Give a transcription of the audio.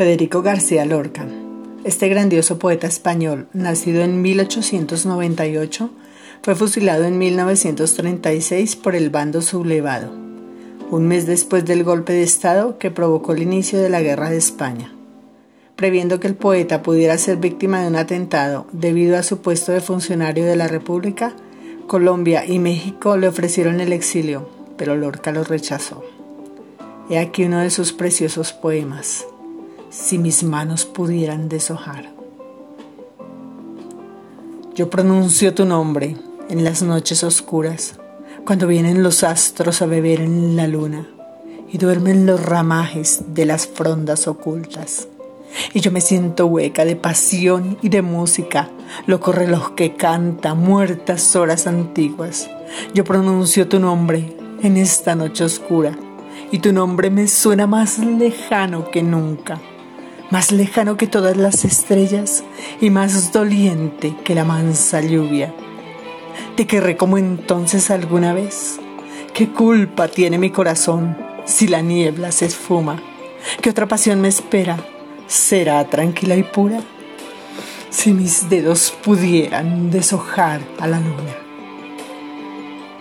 Federico García Lorca. Este grandioso poeta español, nacido en 1898, fue fusilado en 1936 por el bando sublevado, un mes después del golpe de Estado que provocó el inicio de la Guerra de España. Previendo que el poeta pudiera ser víctima de un atentado debido a su puesto de funcionario de la República, Colombia y México le ofrecieron el exilio, pero Lorca lo rechazó. He aquí uno de sus preciosos poemas si mis manos pudieran deshojar. Yo pronuncio tu nombre en las noches oscuras, cuando vienen los astros a beber en la luna y duermen los ramajes de las frondas ocultas. Y yo me siento hueca de pasión y de música, loco reloj que canta muertas horas antiguas. Yo pronuncio tu nombre en esta noche oscura y tu nombre me suena más lejano que nunca más lejano que todas las estrellas y más doliente que la mansa lluvia. Te querré como entonces alguna vez. ¿Qué culpa tiene mi corazón si la niebla se esfuma? ¿Qué otra pasión me espera? ¿Será tranquila y pura? Si mis dedos pudieran deshojar a la luna.